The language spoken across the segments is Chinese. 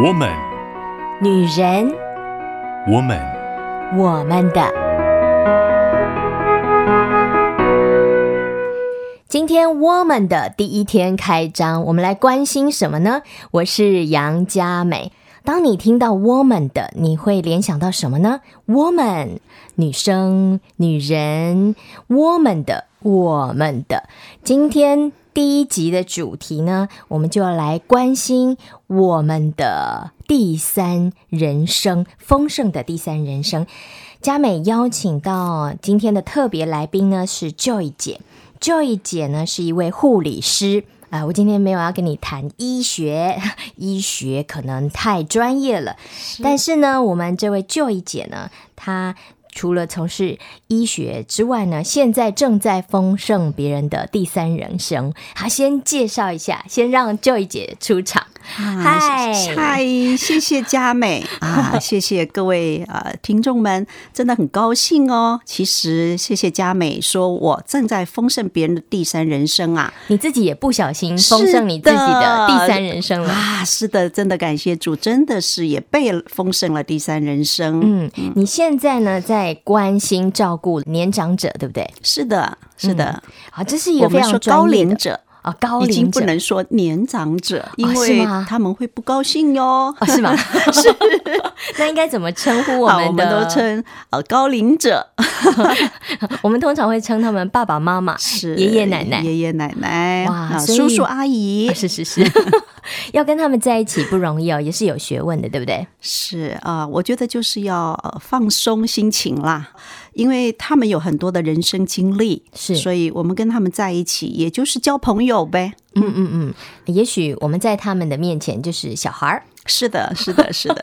我们，女人，我们，我们的。今天 Woman 的第一天开张，我们来关心什么呢？我是杨佳美。当你听到 woman 的，你会联想到什么呢？woman，女生、女人，woman 的，我们的。今天。第一集的主题呢，我们就要来关心我们的第三人生，丰盛的第三人生。佳美邀请到今天的特别来宾呢，是 Joy 姐。Joy 姐呢是一位护理师啊、呃，我今天没有要跟你谈医学，医学可能太专业了。是但是呢，我们这位 Joy 姐呢，她。除了从事医学之外呢，现在正在丰盛别人的第三人生。好，先介绍一下，先让 Joy 姐出场。嗨嗨，谢谢佳美 啊，谢谢各位呃听众们，真的很高兴哦。其实谢谢佳美说我正在丰盛别人的第三人生啊，你自己也不小心丰盛你自己的第三人生了啊。是的，真的感谢主，真的是也被丰盛了第三人生。嗯，你现在呢在关心照顾年长者，对不对？是的，是的。好，这是一个非常高龄者。啊，高龄者，已经不能说年长者，因为他们会不高兴哟。哦，是吗？是。那应该怎么称呼我们的？我们都称呃高龄者。我们通常会称他们爸爸妈妈、是爷爷奶奶、爷爷奶奶、哇叔叔阿姨。是是是，要跟他们在一起不容易哦，也是有学问的，对不对？是啊，我觉得就是要放松心情啦。因为他们有很多的人生经历，是，所以我们跟他们在一起，也就是交朋友呗。嗯嗯嗯，也许我们在他们的面前就是小孩儿。是的，是的，是的，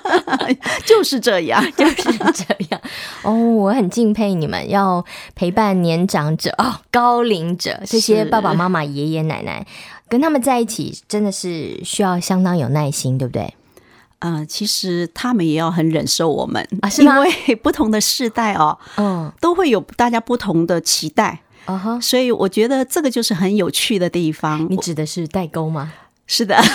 就是这样，就是这样。哦，我很敬佩你们要陪伴年长者哦，高龄者这些爸爸妈妈、爷爷奶奶，跟他们在一起真的是需要相当有耐心，对不对？嗯、呃，其实他们也要很忍受我们啊，是吗？因为 不同的世代哦，嗯，都会有大家不同的期待，啊哈，所以我觉得这个就是很有趣的地方。你指的是代沟吗？是的。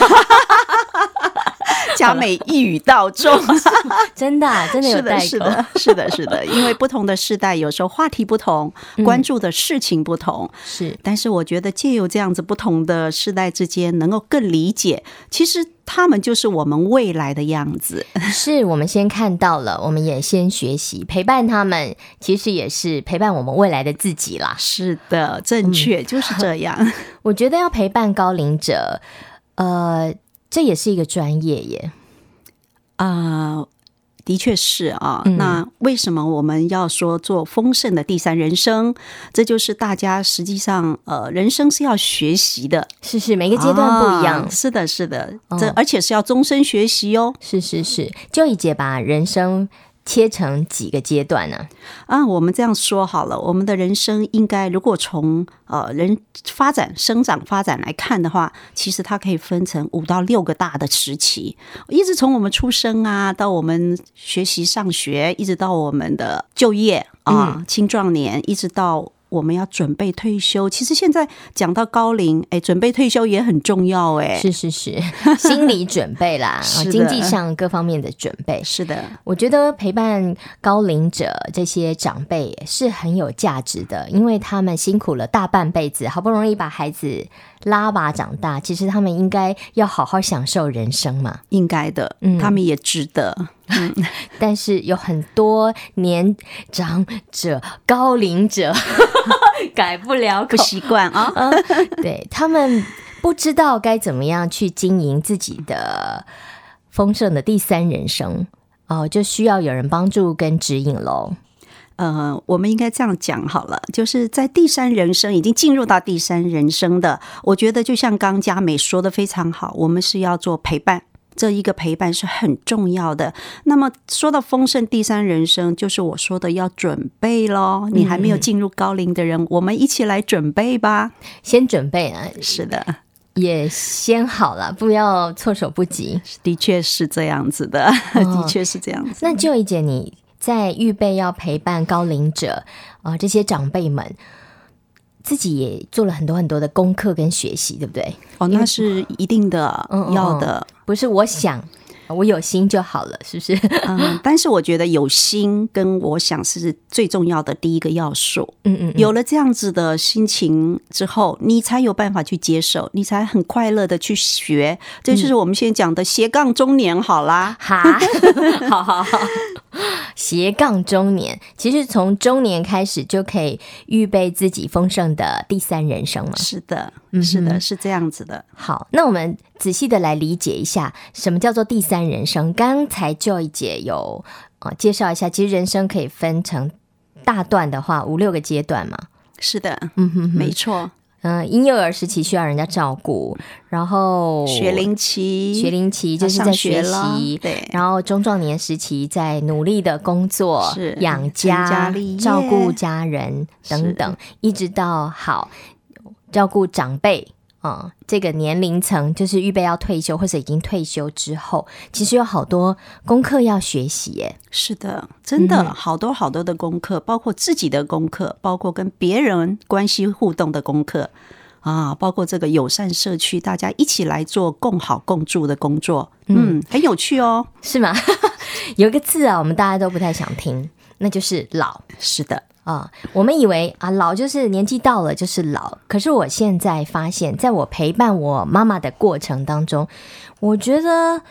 佳美一语道中，真的真的有代沟，是的，是的，是的，因为不同的世代，有时候话题不同，关注的事情不同，是。但是我觉得借由这样子不同的世代之间，能够更理解，其实他们就是我们未来的样子。是我们先看到了，我们也先学习陪伴他们，其实也是陪伴我们未来的自己啦。是的，正确，就是这样。我觉得要陪伴高龄者，呃。这也是一个专业耶，啊、呃，的确是啊。嗯、那为什么我们要说做丰盛的第三人生？这就是大家实际上呃，人生是要学习的，是是，每个阶段不一样，啊、是的，是的，这、哦、而且是要终身学习哦。是是是，就一节把人生。切成几个阶段呢？啊，我们这样说好了，我们的人生应该如果从呃人发展、生长、发展来看的话，其实它可以分成五到六个大的时期，一直从我们出生啊，到我们学习上学，一直到我们的就业啊，嗯、青壮年，一直到。我们要准备退休，其实现在讲到高龄，哎，准备退休也很重要，哎，是是是，心理准备啦，的。经济上各方面的准备，是的。我觉得陪伴高龄者这些长辈是很有价值的，因为他们辛苦了大半辈子，好不容易把孩子拉拔长大，其实他们应该要好好享受人生嘛，应该的，嗯，他们也值得。嗯，但是有很多年长者、高龄者 改不了口，不习惯啊。对，他们不知道该怎么样去经营自己的丰盛的第三人生哦，就需要有人帮助跟指引喽。呃，我们应该这样讲好了，就是在第三人生已经进入到第三人生的，我觉得就像刚佳美说的非常好，我们是要做陪伴。这一个陪伴是很重要的。那么说到丰盛第三人生，就是我说的要准备喽。你还没有进入高龄的人，嗯、我们一起来准备吧。先准备啊，是的，也先好了，不要措手不及。的确是这样子的，哦、的确是这样子。那 Joy 姐，你在预备要陪伴高龄者啊、呃，这些长辈们。自己也做了很多很多的功课跟学习，对不对？哦，那是一定的，嗯、要的，不是我想。我有心就好了，是不是？嗯，但是我觉得有心跟我想是最重要的第一个要素。嗯，嗯嗯，有了这样子的心情之后，你才有办法去接受，你才很快乐的去学。这就是我们现在讲的斜杠中年，好啦，哈，好 好好，斜杠中年，其实从中年开始就可以预备自己丰盛的第三人生了。是的，是的，是这样子的。好，那我们。仔细的来理解一下，什么叫做第三人生？刚才 Joy 姐有啊介绍一下，其实人生可以分成大段的话，五六个阶段嘛。是的，嗯哼，哼，没错。嗯、呃，婴幼儿时期需要人家照顾，然后学龄期，学龄期就是在学习，对。然后中壮年时期在努力的工作，是养家、照顾家人等等，一直到好照顾长辈。啊、嗯，这个年龄层就是预备要退休或者已经退休之后，其实有好多功课要学习耶。是的，真的、嗯、好多好多的功课，包括自己的功课，包括跟别人关系互动的功课啊，包括这个友善社区，大家一起来做共好共助的工作，嗯，嗯很有趣哦，是吗？有一个字啊，我们大家都不太想听，那就是老。是的。啊，我们以为啊，老就是年纪到了就是老。可是我现在发现，在我陪伴我妈妈的过程当中，我觉得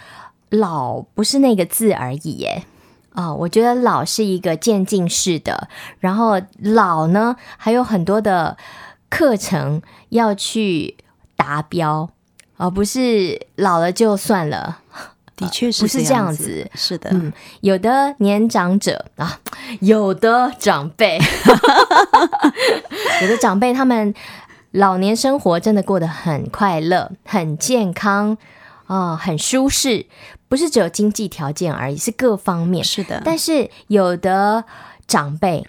老不是那个字而已耶。啊，我觉得老是一个渐进式的，然后老呢还有很多的课程要去达标，而不是老了就算了。的确是不是这样子？是的，嗯，有的年长者啊，有的长辈，有的长辈，他们老年生活真的过得很快乐、很健康啊、呃，很舒适，不是只有经济条件而已，是各方面。是的，但是有的长辈。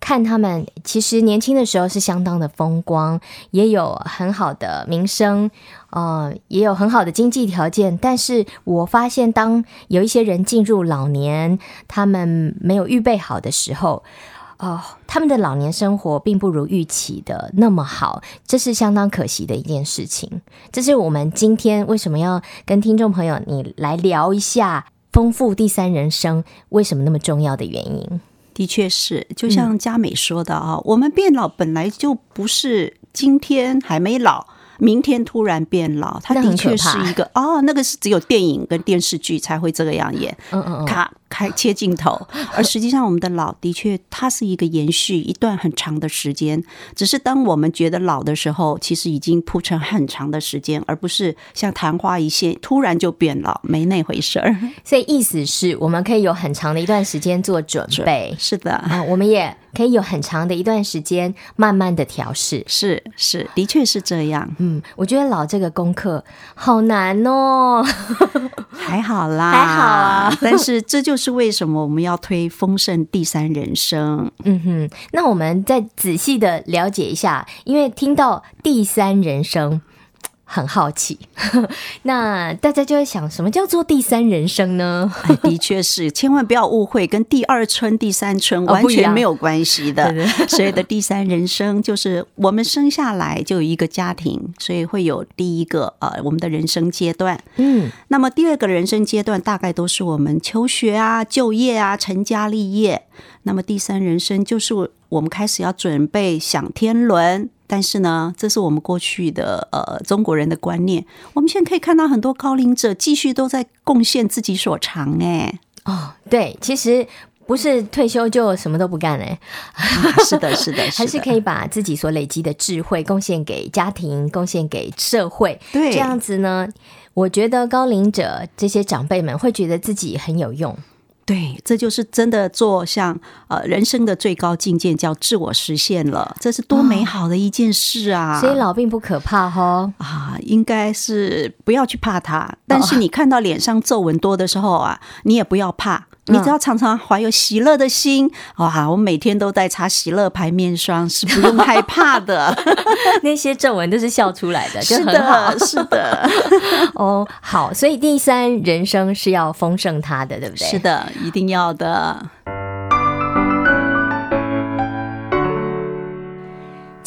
看他们其实年轻的时候是相当的风光，也有很好的名声，呃，也有很好的经济条件。但是我发现，当有一些人进入老年，他们没有预备好的时候，哦、他们的老年生活并不如预期的那么好，这是相当可惜的一件事情。这是我们今天为什么要跟听众朋友你来聊一下丰富第三人生为什么那么重要的原因。的确是，就像佳美说的啊，嗯、我们变老本来就不是今天还没老。明天突然变老，他的确是一个哦，那个是只有电影跟电视剧才会这个样演，嗯嗯开切镜头，而实际上我们的老的确它是一个延续一段很长的时间，只是当我们觉得老的时候，其实已经铺成很长的时间，而不是像昙花一现突然就变老，没那回事儿。所以意思是我们可以有很长的一段时间做准备，是的啊，我们也。可以有很长的一段时间，慢慢的调试，是是，的确是这样。嗯，我觉得老这个功课好难哦，还好啦，还好啊。但是这就是是为什么我们要推丰盛第三人生。嗯哼，那我们再仔细的了解一下，因为听到第三人生。很好奇，那大家就会想，什么叫做第三人生呢？哎，的确是，千万不要误会，跟第二春、第三春完全没有关系的。所谓的第三人生，就是我们生下来就有一个家庭，所以会有第一个呃我们的人生阶段。嗯，那么第二个人生阶段，大概都是我们求学啊、就业啊、成家立业。那么第三人生，就是我们开始要准备享天伦。但是呢，这是我们过去的呃中国人的观念。我们现在可以看到很多高龄者继续都在贡献自己所长哎。哦，对，其实不是退休就什么都不干哎、啊。是的，是的，还是可以把自己所累积的智慧贡献给家庭，贡献给社会。对，这样子呢，我觉得高龄者这些长辈们会觉得自己很有用。对，这就是真的做像呃人生的最高境界，叫自我实现了，这是多美好的一件事啊！哦、所以老并不可怕哈、哦、啊，应该是不要去怕它。但是你看到脸上皱纹多的时候啊，你也不要怕。你只要常常怀有喜乐的心，哇！我每天都在擦喜乐牌面霜，是不用害怕的。那些皱纹都是笑出来的，是的，是的。哦，好，所以第三人生是要丰盛它的，对不对？是的，一定要的。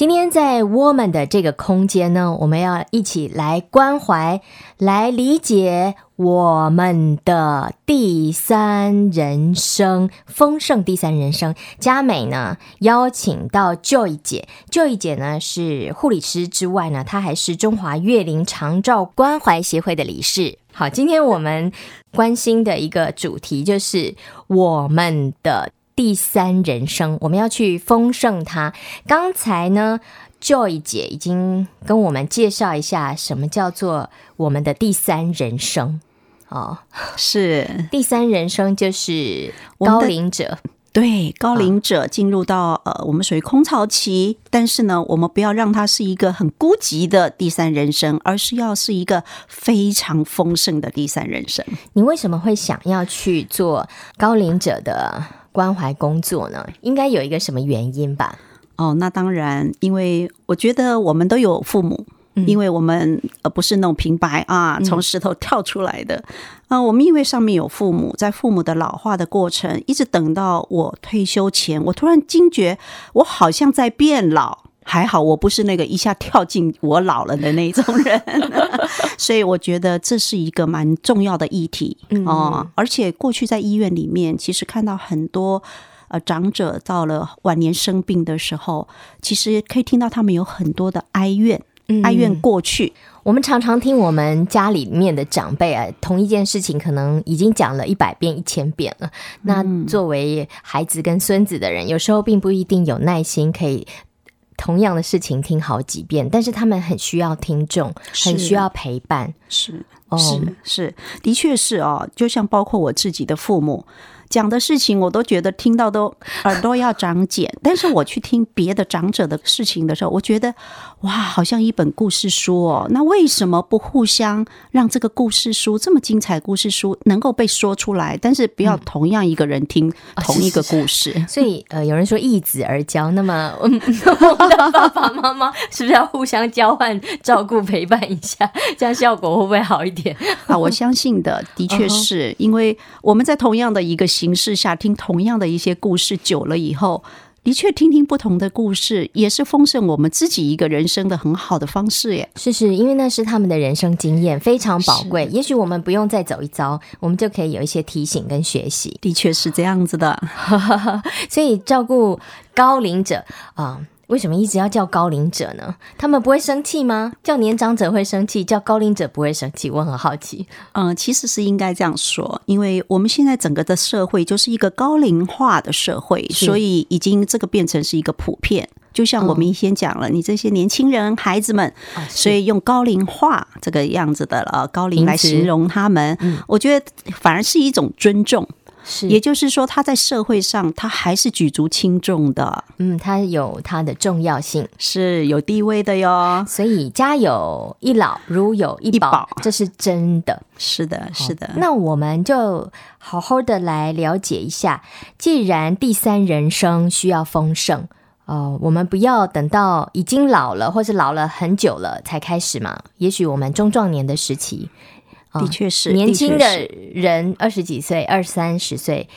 今天在我们的这个空间呢，我们要一起来关怀、来理解我们的第三人生，丰盛第三人生。佳美呢，邀请到 Joy 姐，Joy 姐呢是护理师之外呢，她还是中华月龄长照关怀协会的理事。好，今天我们关心的一个主题就是我们的。第三人生，我们要去丰盛它。刚才呢，Joy 姐已经跟我们介绍一下什么叫做我们的第三人生哦，是第三人生就是高龄者，对，高龄者进入到、哦、呃，我们属于空巢期，但是呢，我们不要让它是一个很孤寂的第三人生，而是要是一个非常丰盛的第三人生。你为什么会想要去做高龄者的关怀工作呢，应该有一个什么原因吧？哦，那当然，因为我觉得我们都有父母，嗯、因为我们呃不是那种平白啊从石头跳出来的啊、嗯呃，我们因为上面有父母，在父母的老化的过程，一直等到我退休前，我突然惊觉，我好像在变老。还好我不是那个一下跳进我老了的那种人，所以我觉得这是一个蛮重要的议题哦、嗯。而且过去在医院里面，其实看到很多呃长者到了晚年生病的时候，其实可以听到他们有很多的哀怨，哀怨过去。我们常常听我们家里面的长辈啊，同一件事情可能已经讲了一百遍、一千遍了。那作为孩子跟孙子的人，有时候并不一定有耐心可以。同样的事情听好几遍，但是他们很需要听众，很需要陪伴。是，是，是，的确是哦。就像包括我自己的父母。讲的事情我都觉得听到都耳朵要长茧，但是我去听别的长者的事情的时候，我觉得哇，好像一本故事书哦。那为什么不互相让这个故事书这么精彩？故事书能够被说出来，但是不要同样一个人听同一个故事。嗯哦、是是是所以呃，有人说易子而教，那么我们的爸爸妈妈是不是要互相交换照顾陪伴一下，这样效果会不会好一点？啊，我相信的，的确是因为我们在同样的一个。形式下听同样的一些故事久了以后，的确听听不同的故事，也是丰盛我们自己一个人生的很好的方式耶。是是，因为那是他们的人生经验，非常宝贵。也许我们不用再走一遭，我们就可以有一些提醒跟学习。的确是这样子的，所以照顾高龄者啊。呃为什么一直要叫高龄者呢？他们不会生气吗？叫年长者会生气，叫高龄者不会生气？我很好奇。嗯，其实是应该这样说，因为我们现在整个的社会就是一个高龄化的社会，所以已经这个变成是一个普遍。就像我们以前讲了，嗯、你这些年轻人、孩子们，所以用高龄化这个样子的呃高龄来形容他们，我觉得反而是一种尊重。是，也就是说，他在社会上，他还是举足轻重的。嗯，他有他的重要性，是有地位的哟。所以，家有一老，如有一宝，这是真的。是的，是的。那我们就好好的来了解一下。既然第三人生需要丰盛，哦、呃，我们不要等到已经老了，或是老了很久了才开始嘛。也许我们中壮年的时期。的确是，年轻的人二十几岁、二三十岁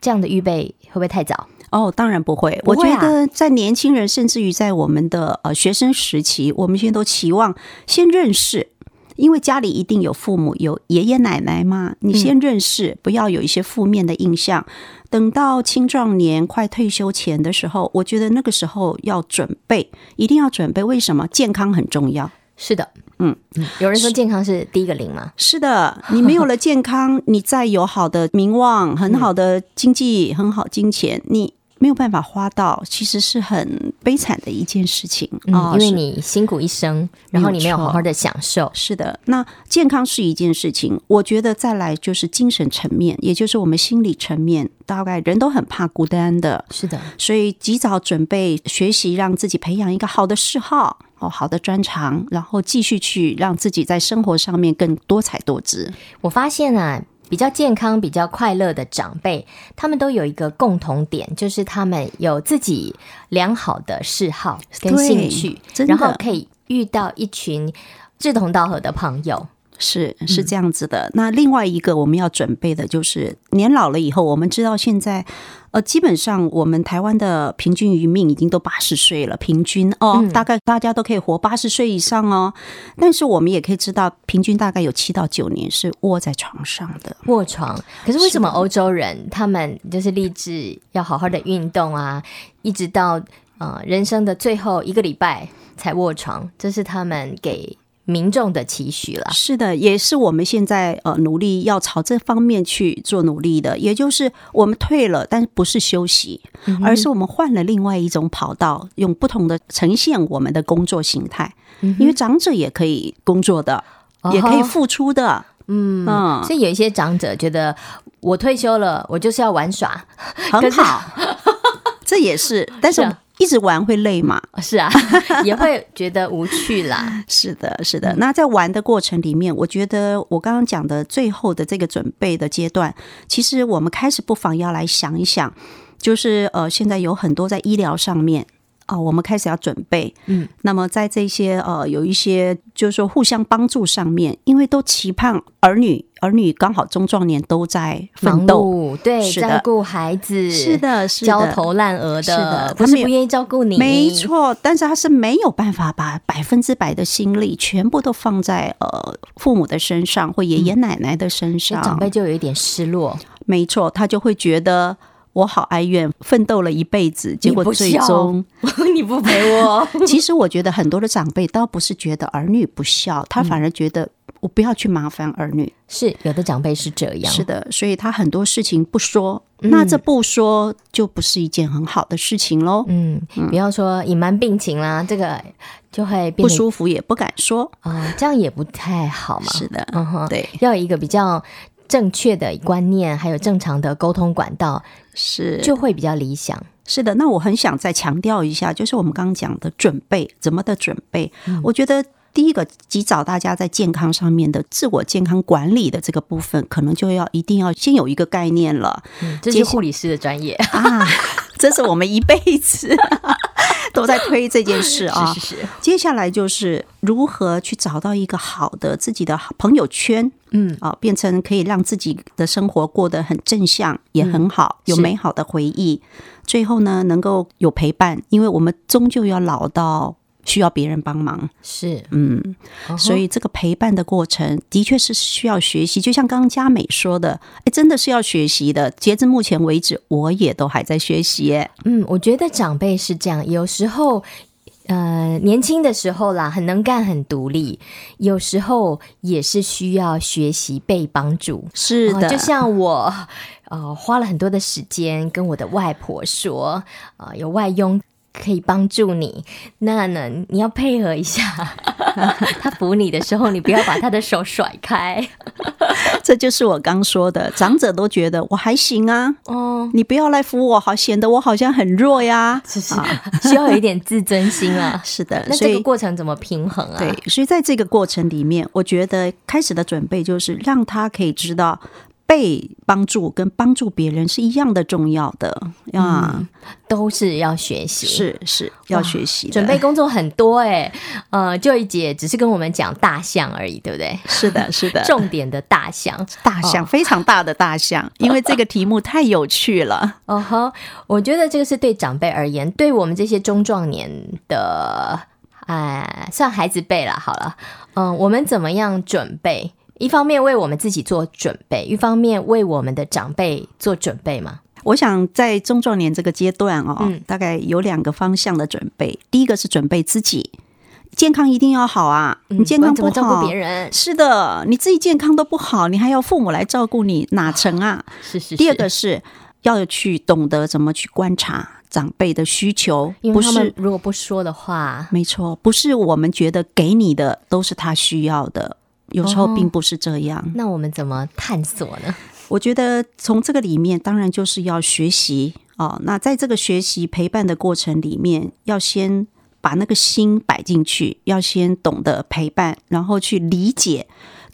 这样的预备会不会太早？哦，当然不会。不会啊。我觉得在年轻人，甚至于在我们的呃学生时期，我们现在都期望先认识，因为家里一定有父母、有爷爷奶奶嘛。你先认识，不要有一些负面的印象。嗯。等到青壮年快退休前的时候，我觉得那个时候要准备，一定要准备。为什么？健康很重要。是的。嗯，有人说健康是第一个零吗？是的，你没有了健康，你再有好的名望、很好的经济、很好金钱，你没有办法花到，其实是很悲惨的一件事情啊、嗯！因为你辛苦一生，然后你没有好好的享受。是的，那健康是一件事情，我觉得再来就是精神层面，也就是我们心理层面，大概人都很怕孤单的。是的，所以及早准备学习，让自己培养一个好的嗜好。哦，好的专长，然后继续去让自己在生活上面更多彩多姿。我发现啊，比较健康、比较快乐的长辈，他们都有一个共同点，就是他们有自己良好的嗜好跟兴趣，然后可以遇到一群志同道合的朋友。是是这样子的。嗯、那另外一个我们要准备的就是年老了以后，我们知道现在呃，基本上我们台湾的平均余命已经都八十岁了，平均哦，嗯、大概大家都可以活八十岁以上哦。但是我们也可以知道，平均大概有七到九年是卧在床上的，卧床。可是为什么欧洲人他们就是立志要好好的运动啊，一直到呃人生的最后一个礼拜才卧床？这是他们给。民众的期许了，是的，也是我们现在呃努力要朝这方面去做努力的。也就是我们退了，但是不是休息，嗯、而是我们换了另外一种跑道，用不同的呈现我们的工作形态。嗯、因为长者也可以工作的，哦、也可以付出的。嗯嗯，所以有一些长者觉得我退休了，我就是要玩耍，很好，这也是，但是。一直玩会累嘛？是啊，也会觉得无趣啦。是的，是的。那在玩的过程里面，我觉得我刚刚讲的最后的这个准备的阶段，其实我们开始不妨要来想一想，就是呃，现在有很多在医疗上面。哦，我们开始要准备。嗯，那么在这些呃，有一些就是说互相帮助上面，因为都期盼儿女，儿女刚好中壮年都在奋斗，对，照顾孩子，是的，是的，焦头烂额的，是的，不是不愿意照顾你，没错，但是他是没有办法把百分之百的心力全部都放在呃父母的身上或爷爷奶奶的身上，嗯、长辈就有一点失落，没错，他就会觉得。我好哀怨，奋斗了一辈子，结果最终你，你不陪我。其实我觉得很多的长辈倒不是觉得儿女不孝，他反而觉得我不要去麻烦儿女。是有的长辈是这样，是的，所以他很多事情不说，嗯、那这不说就不是一件很好的事情喽。嗯，不要说隐瞒病情啦，这个就会不舒服，也不敢说啊、哦，这样也不太好嘛。是的，嗯哼，对，要有一个比较。正确的观念，还有正常的沟通管道，是就会比较理想。是的，那我很想再强调一下，就是我们刚刚讲的准备，怎么的准备？嗯、我觉得第一个，及早大家在健康上面的自我健康管理的这个部分，可能就要一定要先有一个概念了。嗯，这是护理师的专业 啊，这是我们一辈子。都在推这件事啊！是是是。接下来就是如何去找到一个好的自己的朋友圈，嗯啊，变成可以让自己的生活过得很正向，也很好，有美好的回忆。最后呢，能够有陪伴，因为我们终究要老到。需要别人帮忙是嗯，uh huh. 所以这个陪伴的过程的确是需要学习。就像刚刚佳美说的，哎，真的是要学习的。截至目前为止，我也都还在学习。嗯，我觉得长辈是这样，有时候呃年轻的时候啦，很能干、很独立，有时候也是需要学习被帮助。是的，呃、就像我呃花了很多的时间跟我的外婆说，啊、呃，有外佣。可以帮助你，那呢？你要配合一下，他扶你的时候，你不要把他的手甩开。这就是我刚说的，长者都觉得我还行啊。哦，你不要来扶我，好显得我好像很弱呀。是是，需要有一点自尊心啊。是的，那这个过程怎么平衡啊？对，所以在这个过程里面，我觉得开始的准备就是让他可以知道。被帮助跟帮助别人是一样的重要的啊，嗯，都是要学习，是是要学习。准备工作很多哎，呃就一姐只是跟我们讲大象而已，对不对？是的，是的，重点的大象，大象非常大的大象，因为这个题目太有趣了。哦呵，我觉得这个是对长辈而言，对我们这些中壮年的，哎，算孩子辈了。好了，嗯，我们怎么样准备？一方面为我们自己做准备，一方面为我们的长辈做准备嘛。我想在中壮年这个阶段哦，嗯、大概有两个方向的准备。第一个是准备自己健康一定要好啊，你健康不好，嗯、怎么照顾别人？是的，你自己健康都不好，你还要父母来照顾你，哪成啊？是是是。第二个是要去懂得怎么去观察长辈的需求，不是如果不说的话，没错，不是我们觉得给你的都是他需要的。有时候并不是这样，哦，那我们怎么探索呢？我觉得从这个里面，当然就是要学习哦。那在这个学习陪伴的过程里面，要先把那个心摆进去，要先懂得陪伴，然后去理解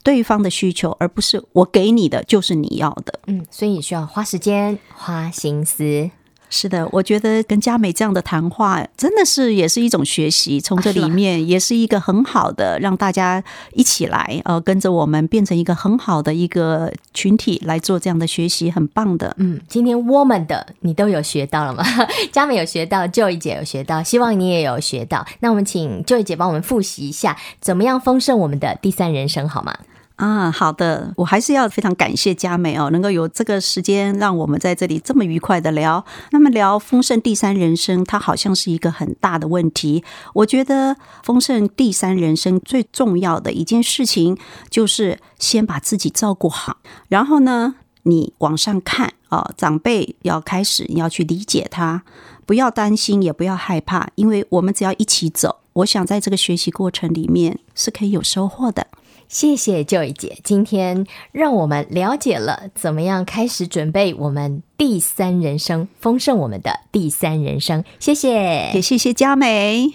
对方的需求，而不是我给你的就是你要的。嗯，所以你需要花时间、花心思。是的，我觉得跟佳美这样的谈话，真的是也是一种学习。从这里面也是一个很好的，让大家一起来，呃，跟着我们变成一个很好的一个群体来做这样的学习，很棒的。嗯，今天 woman 的你都有学到了吗？佳美有学到，Joy 姐有学到，希望你也有学到。那我们请 Joy 姐帮我们复习一下，怎么样丰盛我们的第三人生，好吗？啊，好的，我还是要非常感谢佳美哦，能够有这个时间让我们在这里这么愉快的聊。那么聊丰盛第三人生，它好像是一个很大的问题。我觉得丰盛第三人生最重要的一件事情，就是先把自己照顾好，然后呢，你往上看啊，长辈要开始你要去理解他，不要担心，也不要害怕，因为我们只要一起走，我想在这个学习过程里面是可以有收获的。谢谢 Joy 姐，今天让我们了解了怎么样开始准备我们第三人生，丰盛我们的第三人生。谢谢，也谢谢佳美。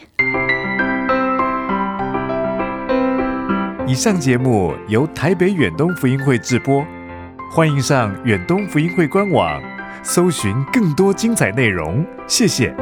以上节目由台北远东福音会制播，欢迎上远东福音会官网，搜寻更多精彩内容。谢谢。